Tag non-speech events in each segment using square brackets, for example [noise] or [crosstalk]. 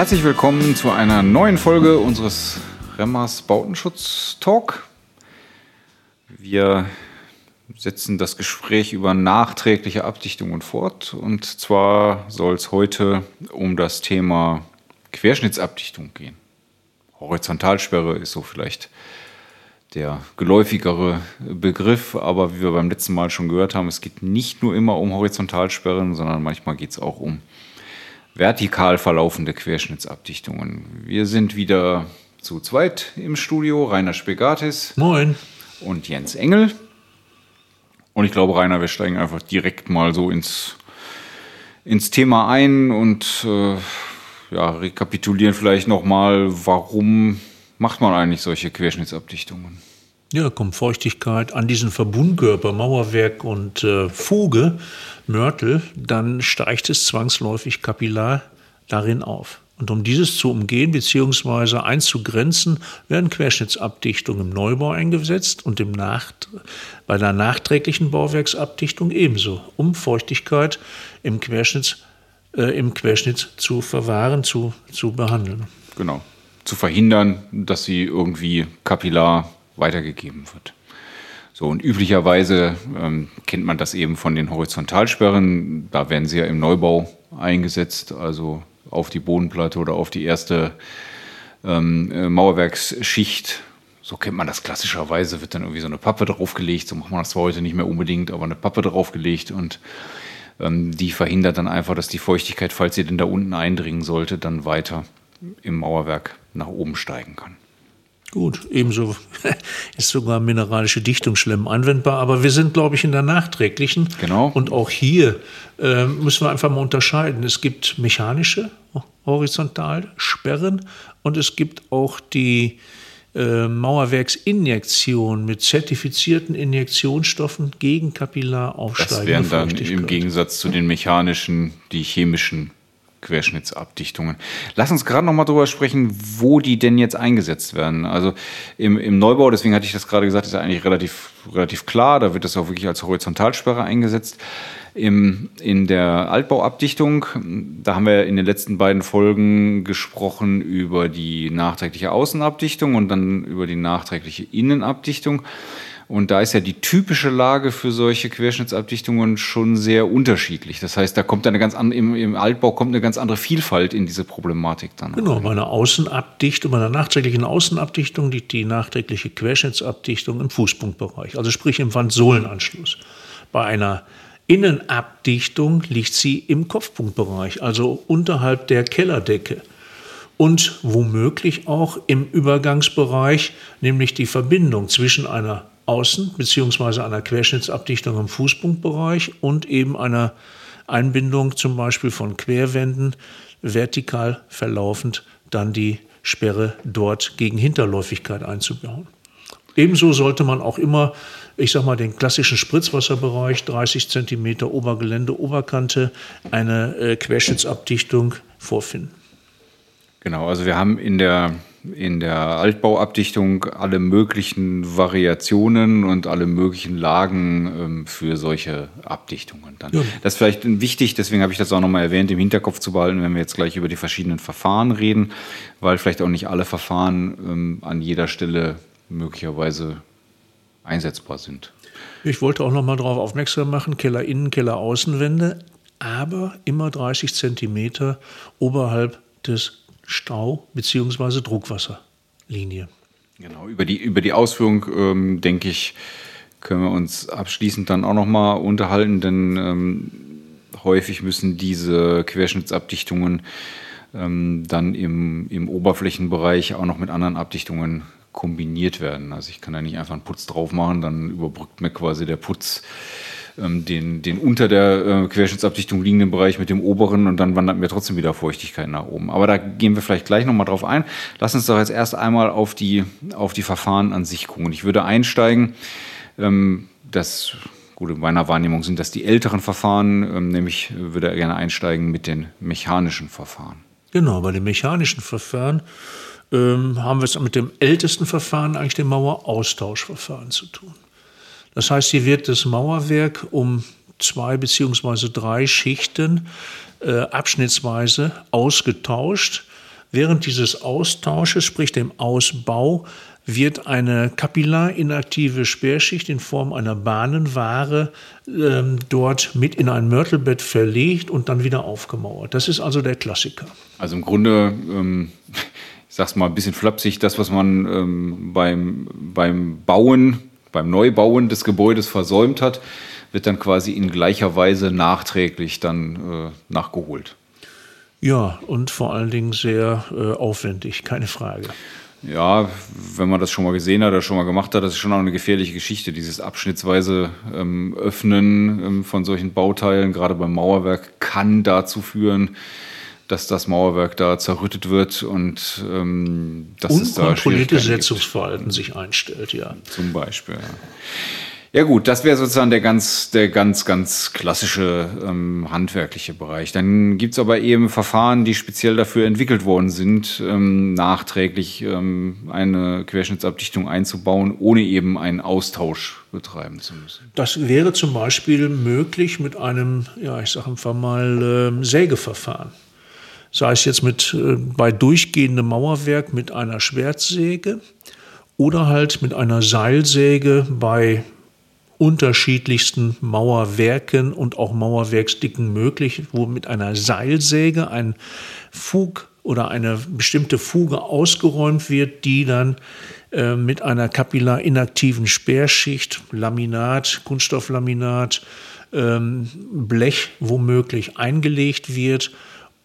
Herzlich willkommen zu einer neuen Folge unseres Remmers Bautenschutz Talk. Wir setzen das Gespräch über nachträgliche Abdichtungen fort. Und zwar soll es heute um das Thema Querschnittsabdichtung gehen. Horizontalsperre ist so vielleicht der geläufigere Begriff, aber wie wir beim letzten Mal schon gehört haben, es geht nicht nur immer um Horizontalsperren, sondern manchmal geht es auch um vertikal verlaufende Querschnittsabdichtungen. Wir sind wieder zu zweit im Studio, Rainer Spegatis. Moin. Und Jens Engel. Und ich glaube, Rainer, wir steigen einfach direkt mal so ins, ins Thema ein und äh, ja, rekapitulieren vielleicht nochmal, warum macht man eigentlich solche Querschnittsabdichtungen? Ja, kommt Feuchtigkeit an diesen Verbundkörper, Mauerwerk und äh, Fuge, Mörtel, dann steigt es zwangsläufig kapillar darin auf. Und um dieses zu umgehen bzw. einzugrenzen, werden Querschnittsabdichtungen im Neubau eingesetzt und im Nacht bei der nachträglichen Bauwerksabdichtung ebenso, um Feuchtigkeit im Querschnitt, äh, im Querschnitt zu verwahren, zu, zu behandeln. Genau. Zu verhindern, dass sie irgendwie kapillar weitergegeben wird. So, und üblicherweise ähm, kennt man das eben von den Horizontalsperren. Da werden sie ja im Neubau eingesetzt, also auf die Bodenplatte oder auf die erste ähm, äh, Mauerwerksschicht. So kennt man das klassischerweise, wird dann irgendwie so eine Pappe draufgelegt. So macht man das zwar heute nicht mehr unbedingt, aber eine Pappe draufgelegt und ähm, die verhindert dann einfach, dass die Feuchtigkeit, falls sie denn da unten eindringen sollte, dann weiter im Mauerwerk nach oben steigen kann. Gut, ebenso [laughs] ist sogar mineralische Dichtungsschlemm anwendbar, aber wir sind, glaube ich, in der nachträglichen. Genau. Und auch hier äh, müssen wir einfach mal unterscheiden. Es gibt mechanische Horizontalsperren und es gibt auch die äh, Mauerwerksinjektion mit zertifizierten Injektionsstoffen gegen Kapillar aufsteigende Das wären dann im Gegensatz zu den mechanischen die chemischen Querschnittsabdichtungen. Lass uns gerade noch mal drüber sprechen, wo die denn jetzt eingesetzt werden. Also im, im Neubau, deswegen hatte ich das gerade gesagt, ist ja eigentlich relativ, relativ klar. Da wird das auch wirklich als Horizontalsperre eingesetzt. Im, in der Altbauabdichtung, da haben wir in den letzten beiden Folgen gesprochen über die nachträgliche Außenabdichtung und dann über die nachträgliche Innenabdichtung. Und da ist ja die typische Lage für solche Querschnittsabdichtungen schon sehr unterschiedlich. Das heißt, da kommt eine ganz andere, im, im, Altbau kommt eine ganz andere Vielfalt in diese Problematik dann. Genau, bei einer Außenabdichtung, bei einer nachträglichen Außenabdichtung liegt die nachträgliche Querschnittsabdichtung im Fußpunktbereich, also sprich im Wandsohlenanschluss. Bei einer Innenabdichtung liegt sie im Kopfpunktbereich, also unterhalb der Kellerdecke und womöglich auch im Übergangsbereich, nämlich die Verbindung zwischen einer Außen- bzw. einer Querschnittsabdichtung im Fußpunktbereich und eben einer Einbindung zum Beispiel von Querwänden vertikal verlaufend dann die Sperre dort gegen Hinterläufigkeit einzubauen. Ebenso sollte man auch immer, ich sag mal, den klassischen Spritzwasserbereich, 30 cm Obergelände, Oberkante, eine äh, Querschnittsabdichtung vorfinden. Genau, also wir haben in der in der Altbauabdichtung alle möglichen Variationen und alle möglichen Lagen ähm, für solche Abdichtungen. Dann. Ja. Das ist vielleicht wichtig, deswegen habe ich das auch nochmal erwähnt, im Hinterkopf zu behalten, wenn wir jetzt gleich über die verschiedenen Verfahren reden, weil vielleicht auch nicht alle Verfahren ähm, an jeder Stelle möglicherweise einsetzbar sind. Ich wollte auch nochmal darauf aufmerksam machen, Keller Innen, Keller Außenwände, aber immer 30 Zentimeter oberhalb des Stau- bzw. Druckwasserlinie. Genau, über die, über die Ausführung, ähm, denke ich, können wir uns abschließend dann auch nochmal unterhalten, denn ähm, häufig müssen diese Querschnittsabdichtungen ähm, dann im, im Oberflächenbereich auch noch mit anderen Abdichtungen kombiniert werden. Also ich kann da nicht einfach einen Putz drauf machen, dann überbrückt mir quasi der Putz den, den unter der äh, Querschnittsabdichtung liegenden Bereich mit dem oberen und dann wandert mir trotzdem wieder Feuchtigkeit nach oben. Aber da gehen wir vielleicht gleich nochmal drauf ein. Lass uns doch jetzt erst einmal auf die, auf die Verfahren an sich gucken. Ich würde einsteigen, ähm, das gut, in meiner Wahrnehmung sind das die älteren Verfahren, ähm, nämlich würde er gerne einsteigen mit den mechanischen Verfahren. Genau, bei den mechanischen Verfahren ähm, haben wir es mit dem ältesten Verfahren, eigentlich dem Maueraustauschverfahren zu tun. Das heißt, hier wird das Mauerwerk um zwei beziehungsweise drei Schichten äh, abschnittsweise ausgetauscht. Während dieses Austausches, sprich dem Ausbau, wird eine kapillarinaktive Sperrschicht in Form einer Bahnenware ähm, dort mit in ein Mörtelbett verlegt und dann wieder aufgemauert. Das ist also der Klassiker. Also im Grunde, ähm, ich sag's mal ein bisschen flapsig, das, was man ähm, beim, beim Bauen, beim Neubauen des Gebäudes versäumt hat, wird dann quasi in gleicher Weise nachträglich dann äh, nachgeholt. Ja, und vor allen Dingen sehr äh, aufwendig, keine Frage. Ja, wenn man das schon mal gesehen hat oder schon mal gemacht hat, das ist schon auch eine gefährliche Geschichte. Dieses abschnittsweise ähm, Öffnen ähm, von solchen Bauteilen, gerade beim Mauerwerk, kann dazu führen, dass das Mauerwerk da zerrüttet wird und ähm, dass es da Unkontrolliertes Setzungsverhalten gibt. sich einstellt, ja. Zum Beispiel, ja. Ja gut, das wäre sozusagen der ganz, der ganz, ganz klassische ähm, handwerkliche Bereich. Dann gibt's aber eben Verfahren, die speziell dafür entwickelt worden sind, ähm, nachträglich ähm, eine Querschnittsabdichtung einzubauen, ohne eben einen Austausch betreiben zu müssen. Das wäre zum Beispiel möglich mit einem, ja, ich sage einfach mal, äh, Sägeverfahren. Sei es jetzt mit, äh, bei durchgehendem Mauerwerk mit einer Schwertsäge oder halt mit einer Seilsäge bei unterschiedlichsten Mauerwerken und auch Mauerwerksdicken möglich, wo mit einer Seilsäge ein Fug oder eine bestimmte Fuge ausgeräumt wird, die dann äh, mit einer kapillarinaktiven Sperrschicht, Laminat, Kunststofflaminat, ähm, Blech womöglich eingelegt wird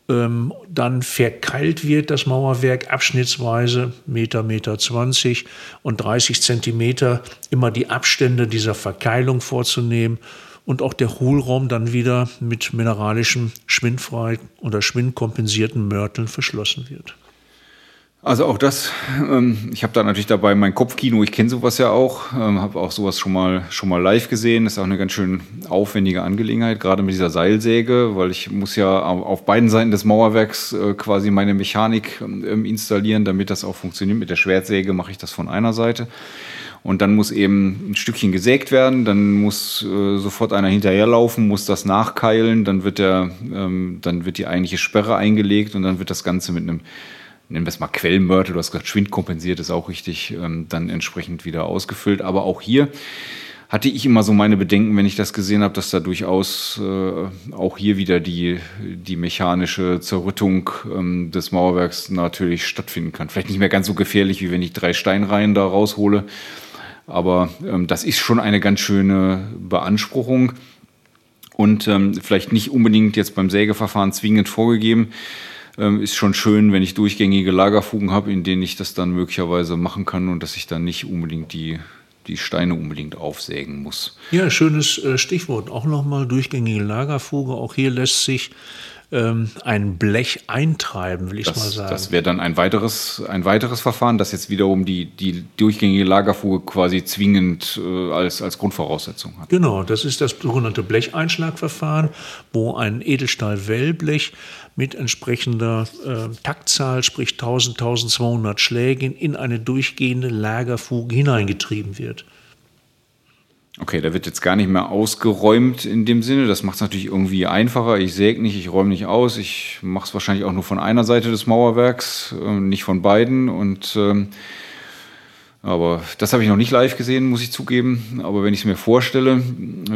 ähm, dann verkeilt wird das Mauerwerk abschnittsweise Meter, Meter 20 und 30 Zentimeter immer die Abstände dieser Verkeilung vorzunehmen und auch der Hohlraum dann wieder mit mineralischem, schwindfrei oder schwindkompensierten Mörteln verschlossen wird. Also auch das, ähm, ich habe da natürlich dabei mein Kopfkino, ich kenne sowas ja auch, ähm, habe auch sowas schon mal, schon mal live gesehen, ist auch eine ganz schön aufwendige Angelegenheit, gerade mit dieser Seilsäge, weil ich muss ja auf beiden Seiten des Mauerwerks äh, quasi meine Mechanik ähm, installieren, damit das auch funktioniert. Mit der Schwertsäge mache ich das von einer Seite. Und dann muss eben ein Stückchen gesägt werden, dann muss äh, sofort einer hinterherlaufen, muss das nachkeilen, dann wird, der, ähm, dann wird die eigentliche Sperre eingelegt und dann wird das Ganze mit einem nennen wir es mal Quellmörtel, du hast gesagt, schwindkompensiert ist auch richtig, ähm, dann entsprechend wieder ausgefüllt. Aber auch hier hatte ich immer so meine Bedenken, wenn ich das gesehen habe, dass da durchaus äh, auch hier wieder die, die mechanische Zerrüttung ähm, des Mauerwerks natürlich stattfinden kann. Vielleicht nicht mehr ganz so gefährlich, wie wenn ich drei Steinreihen da raushole. Aber ähm, das ist schon eine ganz schöne Beanspruchung und ähm, vielleicht nicht unbedingt jetzt beim Sägeverfahren zwingend vorgegeben ähm, ist schon schön, wenn ich durchgängige Lagerfugen habe, in denen ich das dann möglicherweise machen kann und dass ich dann nicht unbedingt die, die Steine unbedingt aufsägen muss. Ja, schönes äh, Stichwort. Auch nochmal durchgängige Lagerfuge. Auch hier lässt sich ähm, ein Blech eintreiben, will ich das, mal sagen. Das wäre dann ein weiteres, ein weiteres Verfahren, das jetzt wiederum die, die durchgängige Lagerfuge quasi zwingend äh, als, als Grundvoraussetzung hat. Genau, das ist das sogenannte Blecheinschlagverfahren, wo ein Edelstahl-Wellblech mit entsprechender äh, Taktzahl, sprich 1000, 1200 Schlägen, in eine durchgehende Lagerfuge hineingetrieben wird. Okay, da wird jetzt gar nicht mehr ausgeräumt in dem Sinne. Das macht es natürlich irgendwie einfacher. Ich säge nicht, ich räume nicht aus. Ich mache es wahrscheinlich auch nur von einer Seite des Mauerwerks, äh, nicht von beiden. Und ähm, aber das habe ich noch nicht live gesehen, muss ich zugeben. Aber wenn ich es mir vorstelle,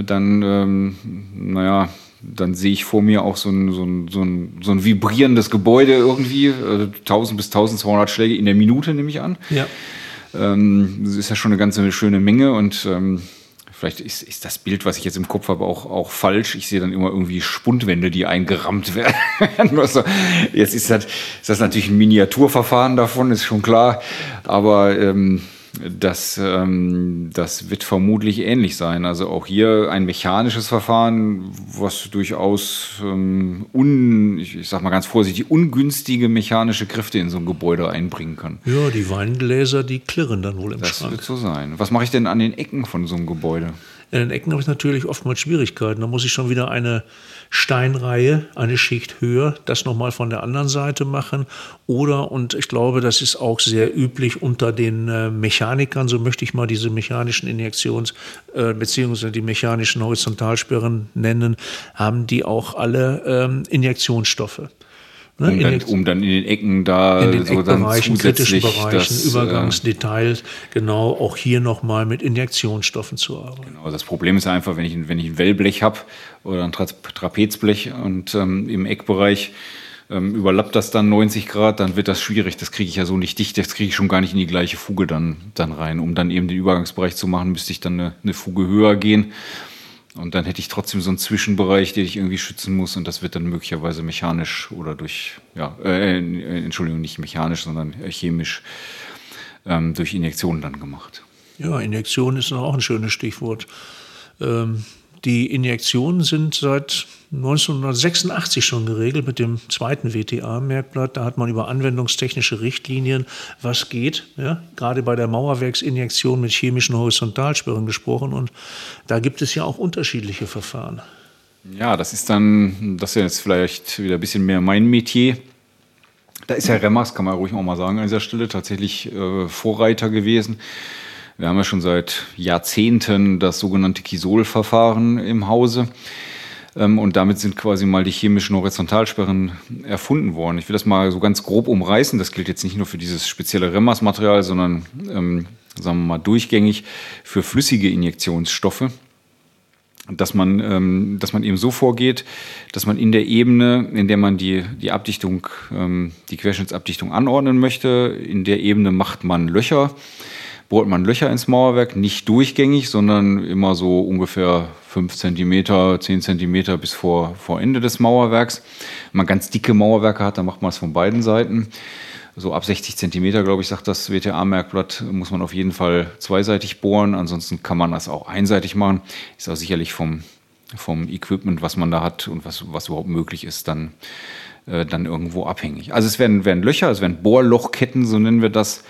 dann, ähm, naja, dann sehe ich vor mir auch so ein, so ein, so ein, so ein vibrierendes Gebäude irgendwie. Äh, 1000 bis 1200 Schläge in der Minute, nehme ich an. Ja. Ähm, das ist ja schon eine ganz schöne Menge und ähm, Vielleicht ist, ist das Bild, was ich jetzt im Kopf habe, auch, auch falsch. Ich sehe dann immer irgendwie Spundwände, die eingerammt [laughs] werden. also, jetzt ist das, ist das natürlich ein Miniaturverfahren davon, ist schon klar. Aber ähm, das, ähm, das wird vermutlich ähnlich sein. Also auch hier ein mechanisches Verfahren, was durchaus ähm, un, ich, ich sag mal ganz vorsichtig, ungünstige mechanische Kräfte in so ein Gebäude einbringen kann. Ja, die Weingläser, die klirren dann wohl im das Schrank. Das wird so sein. Was mache ich denn an den Ecken von so einem Gebäude? In den Ecken habe ich natürlich oftmals Schwierigkeiten. Da muss ich schon wieder eine Steinreihe, eine Schicht höher, das nochmal von der anderen Seite machen. Oder, und ich glaube, das ist auch sehr üblich unter den äh, Mechanikern, so möchte ich mal diese mechanischen Injektions- äh, beziehungsweise die mechanischen Horizontalsperren nennen, haben die auch alle ähm, Injektionsstoffe. Ne, um, dann, um, dann, in den Ecken da in den so Eckbereichen, kritischen Bereichen, das, äh, Übergangsdetails, genau auch hier nochmal mit Injektionsstoffen zu arbeiten. Genau, das Problem ist einfach, wenn ich, wenn ich ein Wellblech habe oder ein Tra Trapezblech und ähm, im Eckbereich ähm, überlappt das dann 90 Grad, dann wird das schwierig. Das kriege ich ja so nicht dicht, das kriege ich schon gar nicht in die gleiche Fuge dann, dann rein. Um dann eben den Übergangsbereich zu machen, müsste ich dann eine, eine Fuge höher gehen. Und dann hätte ich trotzdem so einen Zwischenbereich, den ich irgendwie schützen muss. Und das wird dann möglicherweise mechanisch oder durch, ja, äh, äh Entschuldigung, nicht mechanisch, sondern chemisch ähm, durch Injektionen dann gemacht. Ja, Injektion ist auch ein schönes Stichwort. Ähm, die Injektionen sind seit 1986 schon geregelt mit dem zweiten WTA-Merkblatt. Da hat man über anwendungstechnische Richtlinien, was geht, ja, gerade bei der Mauerwerksinjektion mit chemischen Horizontalsperren gesprochen. Und da gibt es ja auch unterschiedliche Verfahren. Ja, das ist dann, das ist jetzt vielleicht wieder ein bisschen mehr mein Metier. Da ist ja Remmers, kann man ruhig auch mal sagen, an dieser Stelle tatsächlich äh, Vorreiter gewesen. Wir haben ja schon seit Jahrzehnten das sogenannte Kisol-Verfahren im Hause. Ähm, und damit sind quasi mal die chemischen Horizontalsperren erfunden worden. Ich will das mal so ganz grob umreißen. Das gilt jetzt nicht nur für dieses spezielle Remmas-Material, sondern, ähm, sagen wir mal, durchgängig für flüssige Injektionsstoffe. Dass man, ähm, dass man eben so vorgeht, dass man in der Ebene, in der man die, die Abdichtung, ähm, die Querschnittsabdichtung anordnen möchte, in der Ebene macht man Löcher bohrt man Löcher ins Mauerwerk, nicht durchgängig, sondern immer so ungefähr 5 cm, 10 cm bis vor, vor Ende des Mauerwerks. Wenn man ganz dicke Mauerwerke hat, dann macht man es von beiden Seiten. So ab 60 cm, glaube ich, sagt das WTA-Merkblatt, muss man auf jeden Fall zweiseitig bohren. Ansonsten kann man das auch einseitig machen. Ist auch sicherlich vom, vom Equipment, was man da hat und was, was überhaupt möglich ist, dann, äh, dann irgendwo abhängig. Also es werden, werden Löcher, es werden Bohrlochketten, so nennen wir das,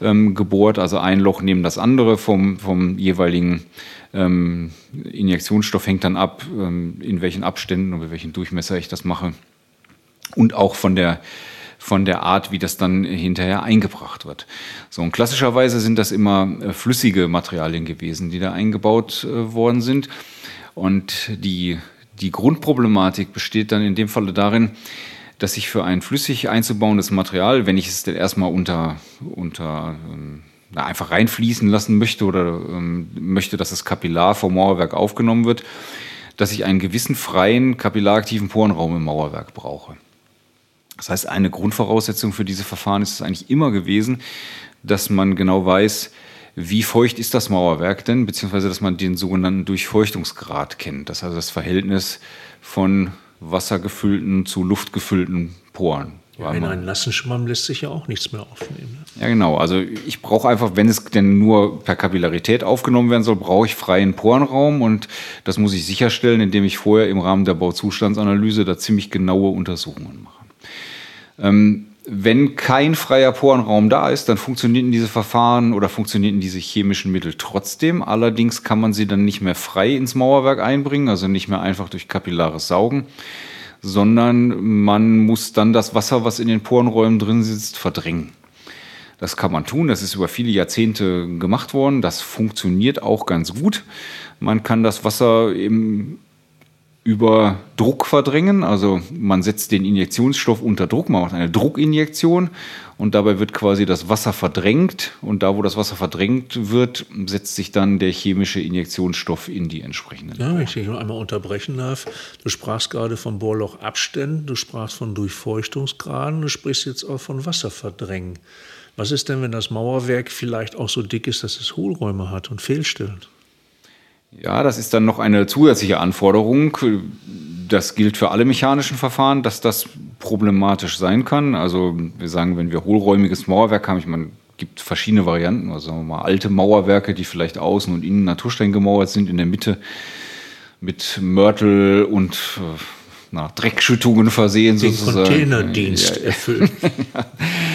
ähm, gebohrt, also ein Loch neben das andere vom, vom jeweiligen ähm, Injektionsstoff hängt dann ab, ähm, in welchen Abständen und bei welchem Durchmesser ich das mache. Und auch von der, von der Art, wie das dann hinterher eingebracht wird. So, und klassischerweise sind das immer äh, flüssige Materialien gewesen, die da eingebaut äh, worden sind. Und die, die Grundproblematik besteht dann in dem Falle darin, dass ich für ein flüssig einzubauendes Material, wenn ich es denn erstmal unter, unter ähm, einfach reinfließen lassen möchte oder ähm, möchte, dass es kapillar vom Mauerwerk aufgenommen wird, dass ich einen gewissen freien, kapillaraktiven Porenraum im Mauerwerk brauche. Das heißt, eine Grundvoraussetzung für diese Verfahren ist es eigentlich immer gewesen, dass man genau weiß, wie feucht ist das Mauerwerk denn, beziehungsweise dass man den sogenannten Durchfeuchtungsgrad kennt. Das heißt das Verhältnis von wassergefüllten zu luftgefüllten Poren. Ja, in einen nassen Schwamm lässt sich ja auch nichts mehr aufnehmen. Ne? Ja, genau. Also ich brauche einfach, wenn es denn nur per Kapillarität aufgenommen werden soll, brauche ich freien Porenraum und das muss ich sicherstellen, indem ich vorher im Rahmen der Bauzustandsanalyse da ziemlich genaue Untersuchungen mache. Ähm, wenn kein freier Porenraum da ist, dann funktionierten diese Verfahren oder funktionierten diese chemischen Mittel trotzdem. Allerdings kann man sie dann nicht mehr frei ins Mauerwerk einbringen, also nicht mehr einfach durch kapillares Saugen, sondern man muss dann das Wasser, was in den Porenräumen drin sitzt, verdrängen. Das kann man tun, das ist über viele Jahrzehnte gemacht worden, das funktioniert auch ganz gut. Man kann das Wasser eben über Druck verdrängen. Also man setzt den Injektionsstoff unter Druck, man macht eine Druckinjektion und dabei wird quasi das Wasser verdrängt und da, wo das Wasser verdrängt wird, setzt sich dann der chemische Injektionsstoff in die entsprechenden. Ja, wenn ich dich noch einmal unterbrechen darf. Du sprachst gerade von Bohrlochabständen, du sprachst von Durchfeuchtungsgraden, du sprichst jetzt auch von Wasserverdrängen. Was ist denn, wenn das Mauerwerk vielleicht auch so dick ist, dass es Hohlräume hat und fehlstellt? Ja, das ist dann noch eine zusätzliche Anforderung. Das gilt für alle mechanischen Verfahren, dass das problematisch sein kann. Also wir sagen, wenn wir hohlräumiges Mauerwerk haben, ich meine, gibt verschiedene Varianten, also sagen wir mal alte Mauerwerke, die vielleicht außen und innen Naturstein gemauert sind, in der Mitte mit Mörtel und äh, na, Dreckschüttungen versehen Den sozusagen. Containerdienst ja, erfüllen. [laughs] [laughs]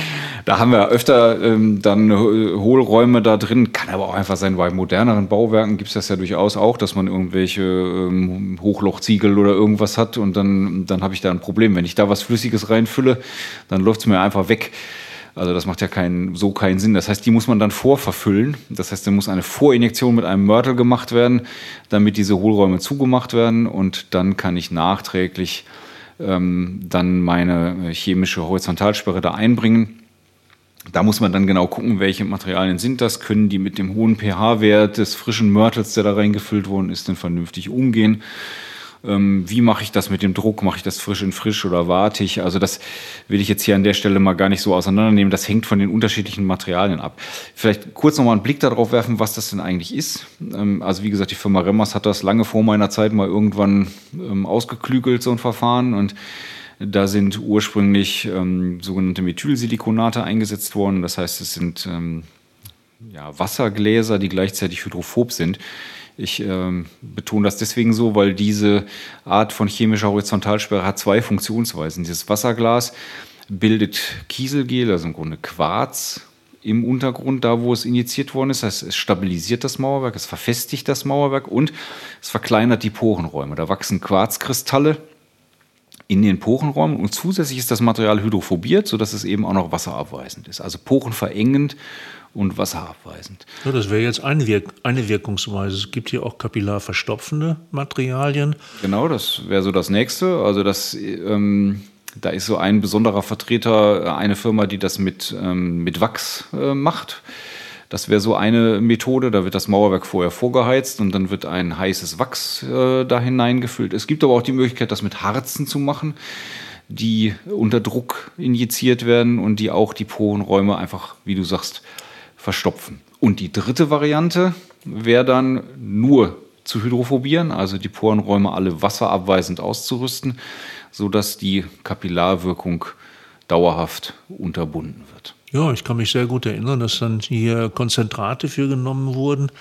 Da haben wir öfter ähm, dann Hohlräume da drin. Kann aber auch einfach sein, bei moderneren Bauwerken gibt es das ja durchaus auch, dass man irgendwelche ähm, Hochlochziegel oder irgendwas hat und dann, dann habe ich da ein Problem. Wenn ich da was Flüssiges reinfülle, dann läuft es mir einfach weg. Also das macht ja keinen, so keinen Sinn. Das heißt, die muss man dann vorverfüllen. Das heißt, da muss eine Vorinjektion mit einem Mörtel gemacht werden, damit diese Hohlräume zugemacht werden und dann kann ich nachträglich ähm, dann meine chemische Horizontalsperre da einbringen. Da muss man dann genau gucken, welche Materialien sind das, können die mit dem hohen pH-Wert des frischen Mörtels, der da reingefüllt worden ist, denn vernünftig umgehen. Ähm, wie mache ich das mit dem Druck? Mache ich das frisch in frisch oder warte ich? Also das will ich jetzt hier an der Stelle mal gar nicht so auseinandernehmen. Das hängt von den unterschiedlichen Materialien ab. Vielleicht kurz nochmal einen Blick darauf werfen, was das denn eigentlich ist. Ähm, also wie gesagt, die Firma Remmers hat das lange vor meiner Zeit mal irgendwann ähm, ausgeklügelt, so ein Verfahren. Und da sind ursprünglich ähm, sogenannte Methylsilikonate eingesetzt worden. Das heißt, es sind ähm, ja, Wassergläser, die gleichzeitig hydrophob sind. Ich ähm, betone das deswegen so, weil diese Art von chemischer Horizontalsperre hat zwei Funktionsweisen. Dieses Wasserglas bildet Kieselgel, also im Grunde Quarz im Untergrund, da wo es injiziert worden ist. Das heißt, es stabilisiert das Mauerwerk, es verfestigt das Mauerwerk und es verkleinert die Porenräume. Da wachsen Quarzkristalle in den Porenräumen und zusätzlich ist das Material hydrophobiert, sodass es eben auch noch wasserabweisend ist. Also porenverengend und wasserabweisend. Ja, das wäre jetzt eine, Wirk eine Wirkungsweise. Es gibt hier auch kapillarverstopfende Materialien. Genau, das wäre so das nächste. Also das, ähm, da ist so ein besonderer Vertreter, äh, eine Firma, die das mit, ähm, mit Wachs äh, macht. Das wäre so eine Methode, da wird das Mauerwerk vorher vorgeheizt und dann wird ein heißes Wachs äh, da hineingefüllt. Es gibt aber auch die Möglichkeit, das mit Harzen zu machen, die unter Druck injiziert werden und die auch die Porenräume einfach, wie du sagst, verstopfen. Und die dritte Variante wäre dann nur zu hydrophobieren, also die Porenräume alle wasserabweisend auszurüsten, sodass die Kapillarwirkung dauerhaft unterbunden wird. Ja, ich kann mich sehr gut erinnern, dass dann hier Konzentrate für genommen wurden,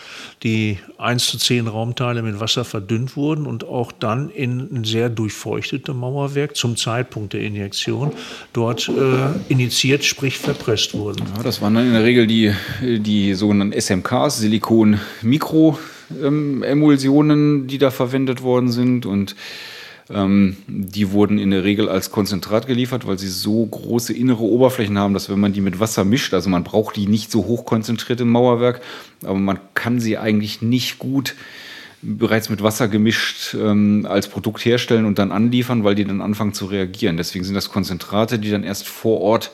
die 1 zu 10 Raumteile mit Wasser verdünnt wurden und auch dann in ein sehr durchfeuchtete Mauerwerk zum Zeitpunkt der Injektion dort äh, initiiert, sprich verpresst wurden. Ja, das waren dann in der Regel die, die sogenannten SMKs, Silikon-Mikro-Emulsionen, ähm, die da verwendet worden sind und ähm, die wurden in der Regel als Konzentrat geliefert, weil sie so große innere Oberflächen haben, dass wenn man die mit Wasser mischt, also man braucht die nicht so hoch konzentriert im Mauerwerk, aber man kann sie eigentlich nicht gut bereits mit Wasser gemischt ähm, als Produkt herstellen und dann anliefern, weil die dann anfangen zu reagieren. Deswegen sind das Konzentrate, die dann erst vor Ort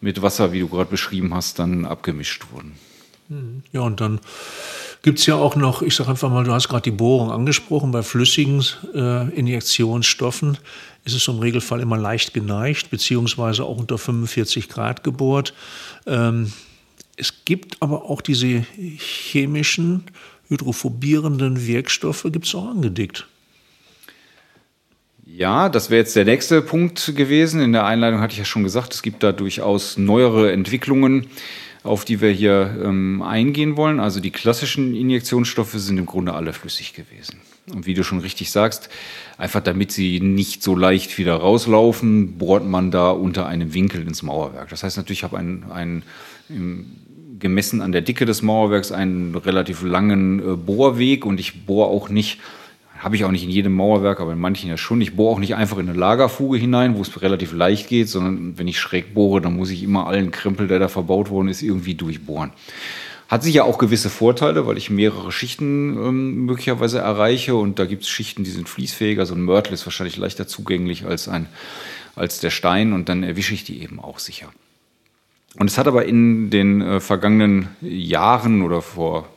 mit Wasser, wie du gerade beschrieben hast, dann abgemischt wurden. Ja, und dann gibt es ja auch noch, ich sage einfach mal, du hast gerade die Bohrung angesprochen, bei flüssigen äh, Injektionsstoffen ist es im Regelfall immer leicht geneigt, beziehungsweise auch unter 45 Grad gebohrt. Ähm, es gibt aber auch diese chemischen, hydrophobierenden Wirkstoffe, gibt es auch angedickt. Ja, das wäre jetzt der nächste Punkt gewesen. In der Einleitung hatte ich ja schon gesagt, es gibt da durchaus neuere Entwicklungen auf die wir hier ähm, eingehen wollen. Also die klassischen Injektionsstoffe sind im Grunde alle flüssig gewesen. Und wie du schon richtig sagst, einfach damit sie nicht so leicht wieder rauslaufen, bohrt man da unter einem Winkel ins Mauerwerk. Das heißt natürlich, ich habe einen, einen gemessen an der Dicke des Mauerwerks einen relativ langen äh, Bohrweg und ich bohre auch nicht habe ich auch nicht in jedem Mauerwerk, aber in manchen ja schon. Ich bohre auch nicht einfach in eine Lagerfuge hinein, wo es relativ leicht geht, sondern wenn ich schräg bohre, dann muss ich immer allen Krempel, der da verbaut worden ist, irgendwie durchbohren. Hat sicher auch gewisse Vorteile, weil ich mehrere Schichten ähm, möglicherweise erreiche und da gibt es Schichten, die sind fließfähiger. So ein Mörtel ist wahrscheinlich leichter zugänglich als, ein, als der Stein und dann erwische ich die eben auch sicher. Und es hat aber in den äh, vergangenen Jahren oder vor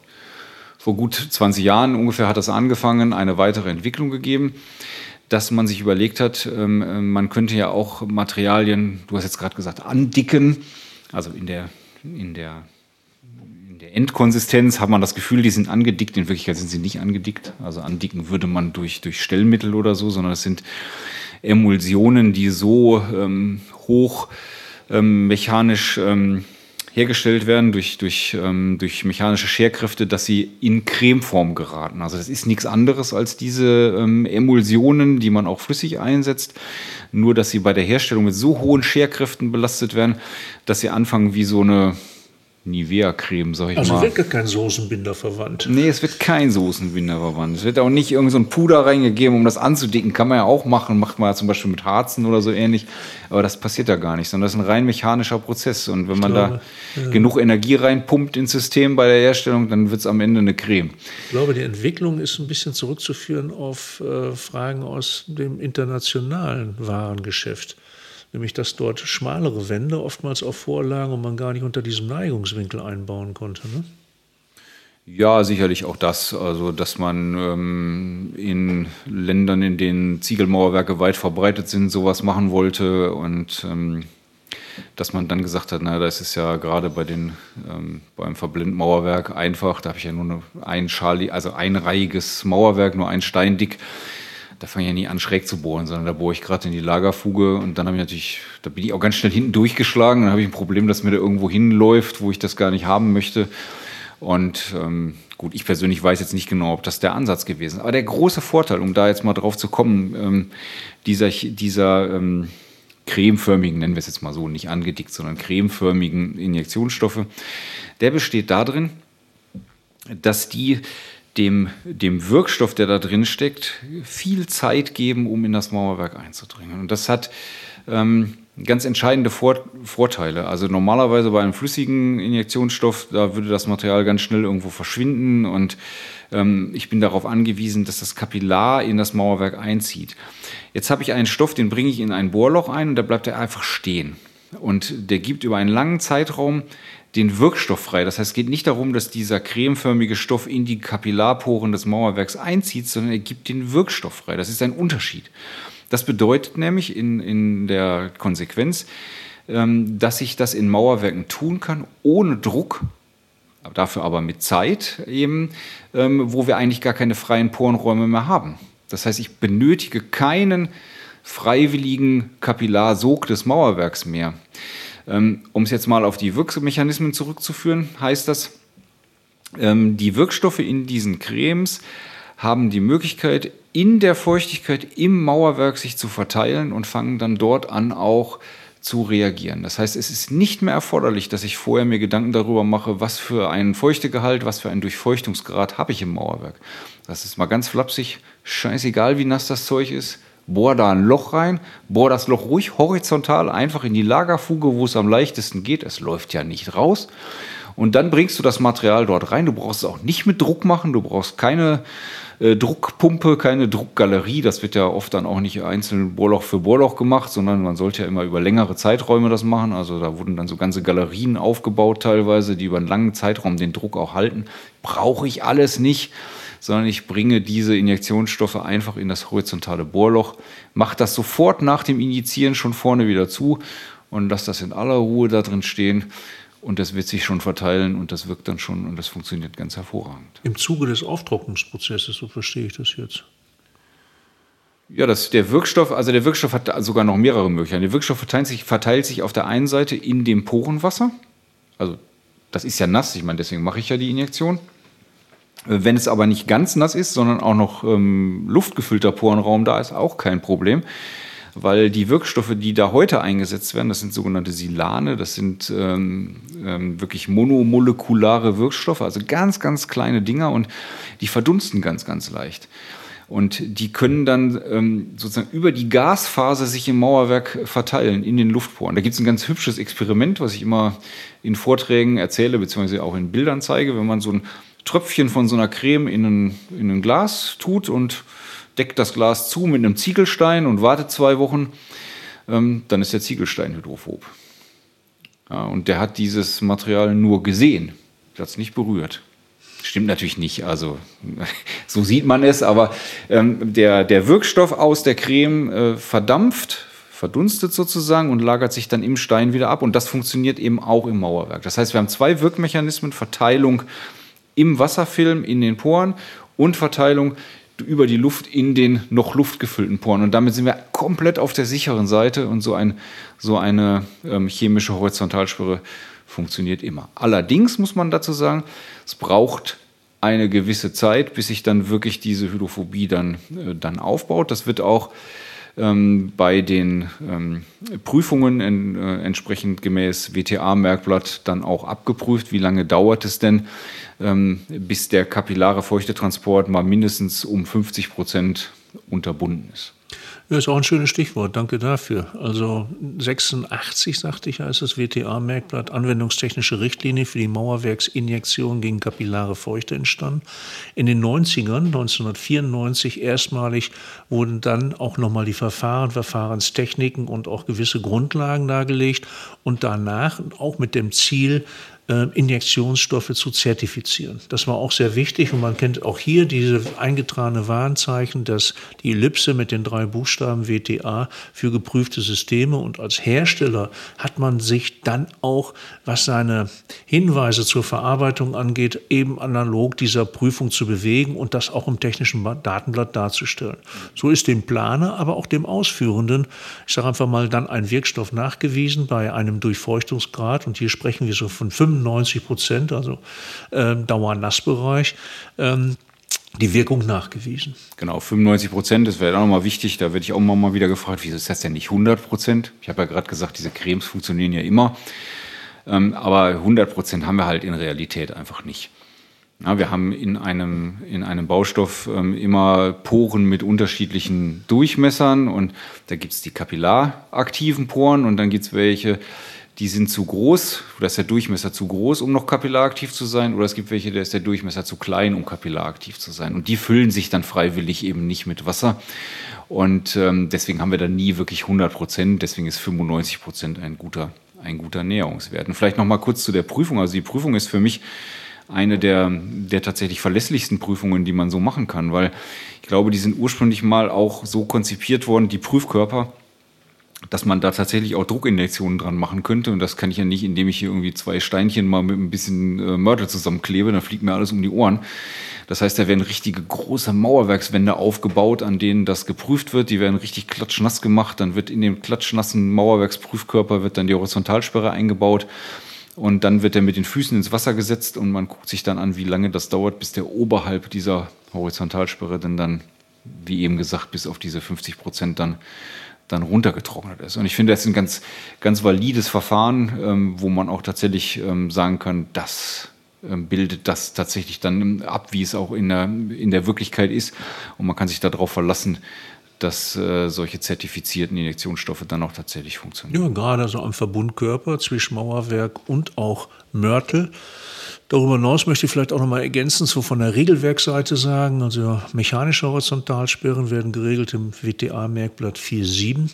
vor gut 20 Jahren ungefähr hat das angefangen, eine weitere Entwicklung gegeben, dass man sich überlegt hat, ähm, äh, man könnte ja auch Materialien, du hast jetzt gerade gesagt, andicken. Also in der, in der in der Endkonsistenz hat man das Gefühl, die sind angedickt. In Wirklichkeit sind sie nicht angedickt. Also andicken würde man durch, durch Stellmittel oder so, sondern es sind Emulsionen, die so ähm, hoch ähm, mechanisch ähm, hergestellt werden durch, durch, ähm, durch mechanische Scherkräfte, dass sie in Cremeform geraten. Also das ist nichts anderes als diese ähm, Emulsionen, die man auch flüssig einsetzt, nur dass sie bei der Herstellung mit so hohen Scherkräften belastet werden, dass sie anfangen wie so eine Nivea-Creme, sag ich Also mal. wird gar kein Soßenbinder verwandt. Nee, es wird kein Soßenbinder verwandt. Es wird auch nicht irgend so ein Puder reingegeben, um das anzudicken. Kann man ja auch machen. Macht man ja zum Beispiel mit Harzen oder so ähnlich. Aber das passiert da gar nicht, sondern das ist ein rein mechanischer Prozess. Und wenn man glaube, da genug Energie reinpumpt ins System bei der Herstellung, dann wird es am Ende eine Creme. Ich glaube, die Entwicklung ist ein bisschen zurückzuführen auf äh, Fragen aus dem internationalen Warengeschäft. Nämlich, dass dort schmalere Wände oftmals auch vorlagen und man gar nicht unter diesem Neigungswinkel einbauen konnte. Ne? Ja, sicherlich auch das. Also, dass man ähm, in Ländern, in denen Ziegelmauerwerke weit verbreitet sind, sowas machen wollte und ähm, dass man dann gesagt hat, na, das ist ja gerade bei den ähm, beim Verblendmauerwerk einfach. Da habe ich ja nur ein Schali, also einreihiges Mauerwerk, nur ein Stein dick. Da fange ich ja nie an, schräg zu bohren, sondern da bohre ich gerade in die Lagerfuge und dann habe ich natürlich, da bin ich auch ganz schnell hinten durchgeschlagen. Dann habe ich ein Problem, dass mir da irgendwo hinläuft, wo ich das gar nicht haben möchte. Und ähm, gut, ich persönlich weiß jetzt nicht genau, ob das der Ansatz gewesen ist. Aber der große Vorteil, um da jetzt mal drauf zu kommen, ähm, dieser, dieser ähm, cremeförmigen, nennen wir es jetzt mal so, nicht angedickt, sondern cremeförmigen Injektionsstoffe, der besteht darin, dass die dem, dem Wirkstoff, der da drin steckt, viel Zeit geben, um in das Mauerwerk einzudringen. Und das hat ähm, ganz entscheidende Vor Vorteile. Also normalerweise bei einem flüssigen Injektionsstoff, da würde das Material ganz schnell irgendwo verschwinden und ähm, ich bin darauf angewiesen, dass das Kapillar in das Mauerwerk einzieht. Jetzt habe ich einen Stoff, den bringe ich in ein Bohrloch ein und da bleibt er einfach stehen. Und der gibt über einen langen Zeitraum den Wirkstoff frei. Das heißt, es geht nicht darum, dass dieser cremeförmige Stoff in die Kapillarporen des Mauerwerks einzieht, sondern er gibt den Wirkstoff frei. Das ist ein Unterschied. Das bedeutet nämlich in, in der Konsequenz, ähm, dass ich das in Mauerwerken tun kann, ohne Druck, dafür aber mit Zeit eben, ähm, wo wir eigentlich gar keine freien Porenräume mehr haben. Das heißt, ich benötige keinen freiwilligen Kapillarsog des Mauerwerks mehr. Ähm, um es jetzt mal auf die Wirkmechanismen zurückzuführen, heißt das, ähm, die Wirkstoffe in diesen Cremes haben die Möglichkeit, in der Feuchtigkeit im Mauerwerk sich zu verteilen und fangen dann dort an auch zu reagieren. Das heißt, es ist nicht mehr erforderlich, dass ich vorher mir Gedanken darüber mache, was für einen Feuchtegehalt, was für einen Durchfeuchtungsgrad habe ich im Mauerwerk. Das ist mal ganz flapsig, scheißegal wie nass das Zeug ist, bohr da ein Loch rein, bohr das Loch ruhig horizontal einfach in die Lagerfuge, wo es am leichtesten geht. Es läuft ja nicht raus. Und dann bringst du das Material dort rein. Du brauchst es auch nicht mit Druck machen. Du brauchst keine äh, Druckpumpe, keine Druckgalerie. Das wird ja oft dann auch nicht einzeln Bohrloch für Bohrloch gemacht, sondern man sollte ja immer über längere Zeiträume das machen. Also da wurden dann so ganze Galerien aufgebaut teilweise, die über einen langen Zeitraum den Druck auch halten. Brauche ich alles nicht sondern ich bringe diese Injektionsstoffe einfach in das horizontale Bohrloch, mache das sofort nach dem Injizieren schon vorne wieder zu und lasse das in aller Ruhe da drin stehen und das wird sich schon verteilen und das wirkt dann schon und das funktioniert ganz hervorragend. Im Zuge des Auftrocknungsprozesses, so verstehe ich das jetzt. Ja, das, der Wirkstoff, also der Wirkstoff hat sogar noch mehrere Möglichkeiten. Der Wirkstoff verteilt sich, verteilt sich auf der einen Seite in dem Porenwasser. Also das ist ja nass, ich meine, deswegen mache ich ja die Injektion. Wenn es aber nicht ganz nass ist, sondern auch noch ähm, luftgefüllter Porenraum da ist, auch kein Problem. Weil die Wirkstoffe, die da heute eingesetzt werden, das sind sogenannte Silane, das sind ähm, ähm, wirklich monomolekulare Wirkstoffe, also ganz, ganz kleine Dinger und die verdunsten ganz, ganz leicht. Und die können dann ähm, sozusagen über die Gasphase sich im Mauerwerk verteilen, in den Luftporen. Da gibt es ein ganz hübsches Experiment, was ich immer in Vorträgen erzähle, beziehungsweise auch in Bildern zeige, wenn man so ein Tröpfchen von so einer Creme in ein, in ein Glas tut und deckt das Glas zu mit einem Ziegelstein und wartet zwei Wochen, ähm, dann ist der Ziegelstein hydrophob. Ja, und der hat dieses Material nur gesehen, hat es nicht berührt. Stimmt natürlich nicht, also [laughs] so sieht man es, aber ähm, der, der Wirkstoff aus der Creme äh, verdampft, verdunstet sozusagen und lagert sich dann im Stein wieder ab und das funktioniert eben auch im Mauerwerk. Das heißt, wir haben zwei Wirkmechanismen, Verteilung im Wasserfilm in den Poren und Verteilung über die Luft in den noch luftgefüllten Poren. Und damit sind wir komplett auf der sicheren Seite und so, ein, so eine ähm, chemische Horizontalsperre funktioniert immer. Allerdings muss man dazu sagen, es braucht eine gewisse Zeit, bis sich dann wirklich diese Hydrophobie dann, äh, dann aufbaut. Das wird auch bei den ähm, Prüfungen in, äh, entsprechend gemäß WTA-Merkblatt dann auch abgeprüft. Wie lange dauert es denn, ähm, bis der kapillare Feuchtetransport mal mindestens um 50 Prozent unterbunden ist? Ja, ist auch ein schönes Stichwort. Danke dafür. Also 86, sagte ich, heißt das WTA-Merkblatt, anwendungstechnische Richtlinie für die Mauerwerksinjektion gegen kapillare Feuchte entstanden. In den 90ern, 1994 erstmalig, wurden dann auch nochmal die Verfahren, Verfahrenstechniken und auch gewisse Grundlagen dargelegt und danach auch mit dem Ziel, äh, Injektionsstoffe zu zertifizieren. Das war auch sehr wichtig und man kennt auch hier diese eingetragene Warnzeichen, dass die Ellipse mit den drei Buchstaben WTA für geprüfte Systeme und als Hersteller hat man sich dann auch, was seine Hinweise zur Verarbeitung angeht, eben analog dieser Prüfung zu bewegen und das auch im technischen Datenblatt darzustellen. So ist dem Planer, aber auch dem Ausführenden, ich sage einfach mal, dann ein Wirkstoff nachgewiesen bei einem Durchfeuchtungsgrad und hier sprechen wir so von 5 95 Prozent, also ähm, Dauernassbereich, ähm, die Wirkung nachgewiesen. Genau, 95 Prozent, das wäre auch nochmal wichtig. Da werde ich auch mal wieder gefragt, wieso ist das denn nicht 100 Prozent? Ich habe ja gerade gesagt, diese Cremes funktionieren ja immer. Ähm, aber 100 Prozent haben wir halt in Realität einfach nicht. Ja, wir haben in einem, in einem Baustoff ähm, immer Poren mit unterschiedlichen Durchmessern und da gibt es die kapillaraktiven Poren und dann gibt es welche, die sind zu groß, oder ist der Durchmesser zu groß, um noch kapillaraktiv zu sein, oder es gibt welche, da ist der Durchmesser zu klein, um kapillaraktiv zu sein. Und die füllen sich dann freiwillig eben nicht mit Wasser. Und ähm, deswegen haben wir da nie wirklich 100 Prozent, deswegen ist 95 Prozent ein guter, ein guter Näherungswert. Und vielleicht noch mal kurz zu der Prüfung. Also die Prüfung ist für mich eine der, der tatsächlich verlässlichsten Prüfungen, die man so machen kann, weil ich glaube, die sind ursprünglich mal auch so konzipiert worden, die Prüfkörper, dass man da tatsächlich auch Druckinjektionen dran machen könnte. Und das kann ich ja nicht, indem ich hier irgendwie zwei Steinchen mal mit ein bisschen äh, Mörtel zusammenklebe, dann fliegt mir alles um die Ohren. Das heißt, da werden richtige große Mauerwerkswände aufgebaut, an denen das geprüft wird. Die werden richtig klatschnass gemacht. Dann wird in dem klatschnassen Mauerwerksprüfkörper wird dann die Horizontalsperre eingebaut. Und dann wird er mit den Füßen ins Wasser gesetzt und man guckt sich dann an, wie lange das dauert, bis der oberhalb dieser Horizontalsperre dann, dann wie eben gesagt, bis auf diese 50 Prozent dann dann runtergetrocknet ist. Und ich finde, das ist ein ganz, ganz valides Verfahren, ähm, wo man auch tatsächlich ähm, sagen kann, das ähm, bildet das tatsächlich dann ab, wie es auch in der, in der Wirklichkeit ist. Und man kann sich darauf verlassen, dass äh, solche zertifizierten Injektionsstoffe dann auch tatsächlich funktionieren. Ja, gerade so am Verbundkörper zwischen Mauerwerk und auch Mörtel. Darüber hinaus möchte ich vielleicht auch noch mal ergänzend so von der Regelwerkseite sagen, also mechanische Horizontalsperren werden geregelt im WTA-Merkblatt 4.7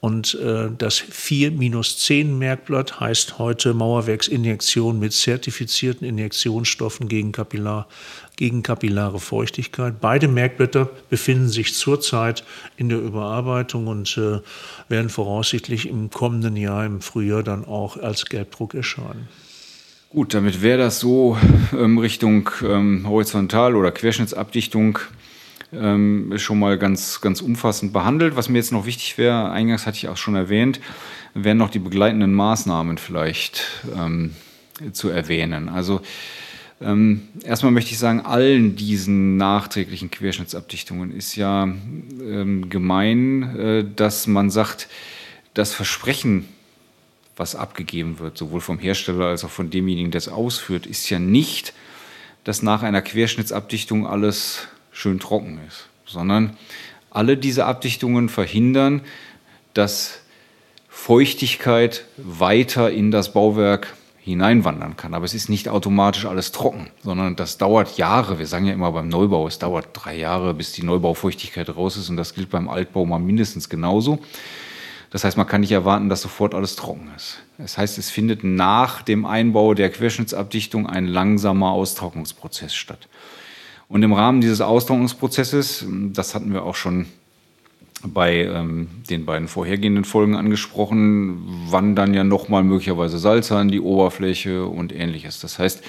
und äh, das 4-10-Merkblatt heißt heute Mauerwerksinjektion mit zertifizierten Injektionsstoffen gegen, Kapillar, gegen kapillare Feuchtigkeit. Beide Merkblätter befinden sich zurzeit in der Überarbeitung und äh, werden voraussichtlich im kommenden Jahr, im Frühjahr, dann auch als Gelbdruck erscheinen. Gut, damit wäre das so ähm, Richtung ähm, Horizontal- oder Querschnittsabdichtung ähm, schon mal ganz, ganz umfassend behandelt. Was mir jetzt noch wichtig wäre, eingangs hatte ich auch schon erwähnt, wären noch die begleitenden Maßnahmen vielleicht ähm, zu erwähnen. Also ähm, erstmal möchte ich sagen, allen diesen nachträglichen Querschnittsabdichtungen ist ja ähm, gemein, äh, dass man sagt, das Versprechen was abgegeben wird, sowohl vom Hersteller als auch von demjenigen, der es ausführt, ist ja nicht, dass nach einer Querschnittsabdichtung alles schön trocken ist, sondern alle diese Abdichtungen verhindern, dass Feuchtigkeit weiter in das Bauwerk hineinwandern kann. Aber es ist nicht automatisch alles trocken, sondern das dauert Jahre. Wir sagen ja immer beim Neubau, es dauert drei Jahre, bis die Neubaufeuchtigkeit raus ist. Und das gilt beim Altbau mal mindestens genauso. Das heißt, man kann nicht erwarten, dass sofort alles trocken ist. Das heißt, es findet nach dem Einbau der Querschnittsabdichtung ein langsamer Austrocknungsprozess statt. Und im Rahmen dieses Austrocknungsprozesses, das hatten wir auch schon bei ähm, den beiden vorhergehenden Folgen angesprochen, wandern ja nochmal möglicherweise Salze an die Oberfläche und ähnliches. Das heißt,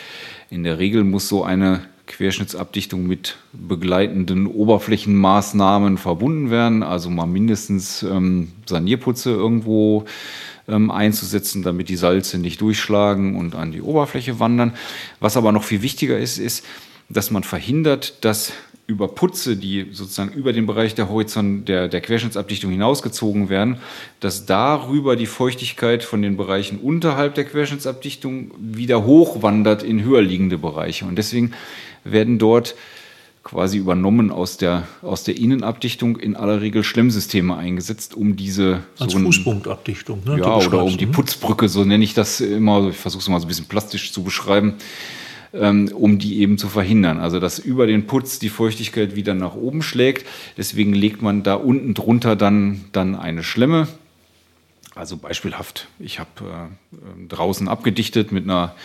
in der Regel muss so eine Querschnittsabdichtung mit begleitenden Oberflächenmaßnahmen verbunden werden, also mal mindestens ähm, Sanierputze irgendwo ähm, einzusetzen, damit die Salze nicht durchschlagen und an die Oberfläche wandern. Was aber noch viel wichtiger ist, ist, dass man verhindert, dass über Putze, die sozusagen über den Bereich der Horizont der, der Querschnittsabdichtung hinausgezogen werden, dass darüber die Feuchtigkeit von den Bereichen unterhalb der Querschnittsabdichtung wieder hochwandert in höher liegende Bereiche. Und deswegen werden dort quasi übernommen aus der, aus der Innenabdichtung in aller Regel Schlemmsysteme eingesetzt, um diese Als so Fußpunktabdichtung, ne, ja, oder um die? Putzbrücke, so nenne ich das immer, ich versuche es mal so ein bisschen plastisch zu beschreiben, um die eben zu verhindern. Also dass über den Putz die Feuchtigkeit wieder nach oben schlägt. Deswegen legt man da unten drunter dann, dann eine Schlemme. Also beispielhaft, ich habe äh, draußen abgedichtet mit einer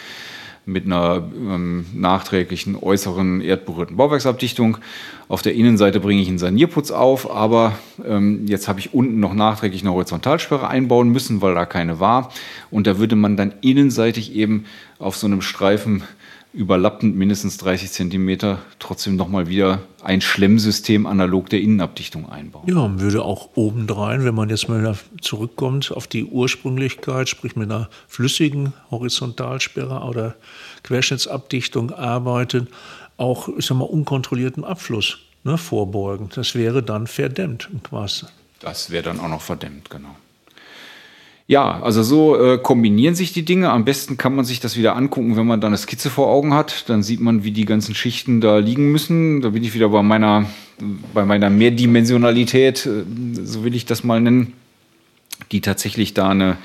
mit einer ähm, nachträglichen äußeren erdberührten Bauwerksabdichtung. Auf der Innenseite bringe ich einen Sanierputz auf, aber ähm, jetzt habe ich unten noch nachträglich eine Horizontalsperre einbauen müssen, weil da keine war. Und da würde man dann innenseitig eben auf so einem Streifen überlappend mindestens 30 Zentimeter trotzdem nochmal wieder ein Schlemmsystem analog der Innenabdichtung einbauen. Ja, man würde auch obendrein, wenn man jetzt mal zurückkommt auf die Ursprünglichkeit, sprich mit einer flüssigen Horizontalsperre oder Querschnittsabdichtung arbeiten, auch ich sag mal, unkontrollierten Abfluss ne, vorbeugen. Das wäre dann verdämmt quasi. Das wäre dann auch noch verdämmt, genau. Ja, also so äh, kombinieren sich die Dinge. Am besten kann man sich das wieder angucken, wenn man dann eine Skizze vor Augen hat. Dann sieht man, wie die ganzen Schichten da liegen müssen. Da bin ich wieder bei meiner, bei meiner Mehrdimensionalität, äh, so will ich das mal nennen, die tatsächlich da eine,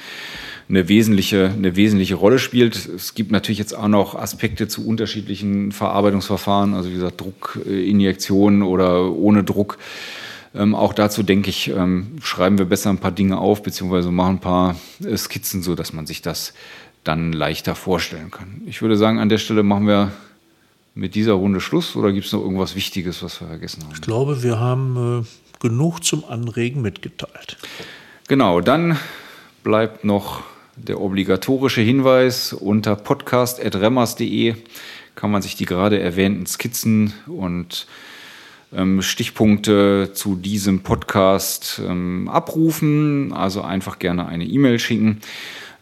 eine, wesentliche, eine wesentliche Rolle spielt. Es gibt natürlich jetzt auch noch Aspekte zu unterschiedlichen Verarbeitungsverfahren, also wie gesagt Druckinjektionen oder ohne Druck. Ähm, auch dazu denke ich, ähm, schreiben wir besser ein paar Dinge auf, beziehungsweise machen ein paar äh, Skizzen, so dass man sich das dann leichter vorstellen kann. Ich würde sagen, an der Stelle machen wir mit dieser Runde Schluss oder gibt es noch irgendwas Wichtiges, was wir vergessen haben? Ich glaube, wir haben äh, genug zum Anregen mitgeteilt. Genau, dann bleibt noch der obligatorische Hinweis unter podcast.remmers.de kann man sich die gerade erwähnten Skizzen und Stichpunkte zu diesem Podcast ähm, abrufen. Also einfach gerne eine E-Mail schicken.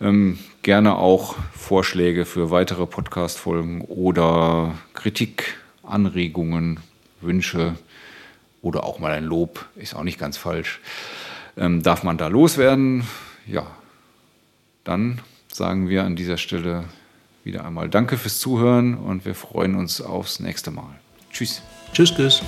Ähm, gerne auch Vorschläge für weitere Podcast-Folgen oder Kritik, Anregungen, Wünsche oder auch mal ein Lob, ist auch nicht ganz falsch. darf man da loswerden? Ja, dann sagen wir an dieser Stelle wieder einmal Danke fürs Zuhören und wir freuen uns aufs nächste Mal. Tschüss. Tschüss, tschüss.